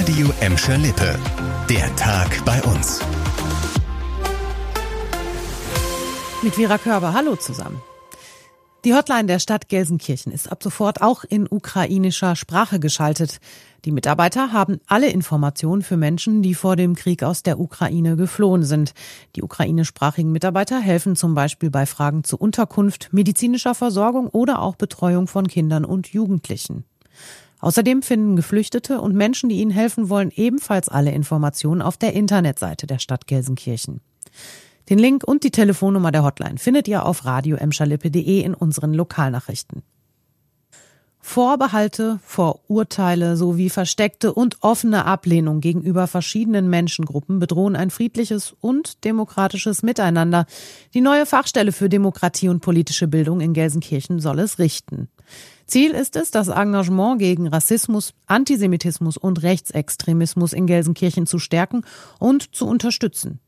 Radio Emscher Lippe. Der Tag bei uns. Mit Vera Körber, hallo zusammen. Die Hotline der Stadt Gelsenkirchen ist ab sofort auch in ukrainischer Sprache geschaltet. Die Mitarbeiter haben alle Informationen für Menschen, die vor dem Krieg aus der Ukraine geflohen sind. Die ukrainischsprachigen Mitarbeiter helfen zum Beispiel bei Fragen zu Unterkunft, medizinischer Versorgung oder auch Betreuung von Kindern und Jugendlichen. Außerdem finden Geflüchtete und Menschen, die ihnen helfen wollen, ebenfalls alle Informationen auf der Internetseite der Stadt Gelsenkirchen. Den Link und die Telefonnummer der Hotline findet ihr auf radioemschalippe.de in unseren Lokalnachrichten. Vorbehalte, Vorurteile sowie versteckte und offene Ablehnung gegenüber verschiedenen Menschengruppen bedrohen ein friedliches und demokratisches Miteinander. Die neue Fachstelle für Demokratie und politische Bildung in Gelsenkirchen soll es richten. Ziel ist es, das Engagement gegen Rassismus, Antisemitismus und Rechtsextremismus in Gelsenkirchen zu stärken und zu unterstützen.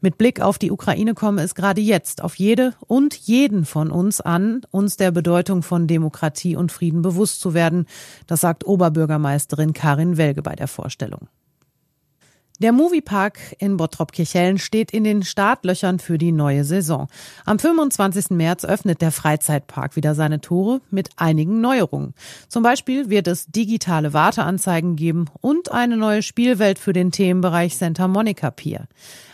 Mit Blick auf die Ukraine komme es gerade jetzt auf jede und jeden von uns an, uns der Bedeutung von Demokratie und Frieden bewusst zu werden. Das sagt Oberbürgermeisterin Karin Welge bei der Vorstellung. Der Moviepark in Bottrop-Kirchhellen steht in den Startlöchern für die neue Saison. Am 25. März öffnet der Freizeitpark wieder seine Tore mit einigen Neuerungen. Zum Beispiel wird es digitale Warteanzeigen geben und eine neue Spielwelt für den Themenbereich Santa Monica Pier.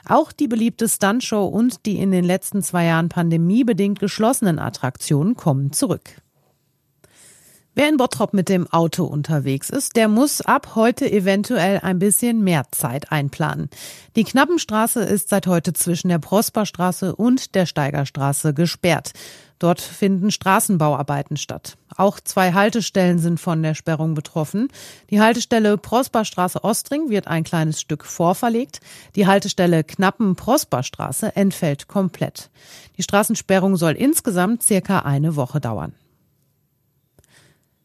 Auch die beliebte Stuntshow und die in den letzten zwei Jahren pandemiebedingt geschlossenen Attraktionen kommen zurück. Wer in Bottrop mit dem Auto unterwegs ist, der muss ab heute eventuell ein bisschen mehr Zeit einplanen. Die Knappenstraße ist seit heute zwischen der Prosperstraße und der Steigerstraße gesperrt. Dort finden Straßenbauarbeiten statt. Auch zwei Haltestellen sind von der Sperrung betroffen. Die Haltestelle Prosperstraße Ostring wird ein kleines Stück vorverlegt. Die Haltestelle Knappen Prosperstraße entfällt komplett. Die Straßensperrung soll insgesamt circa eine Woche dauern.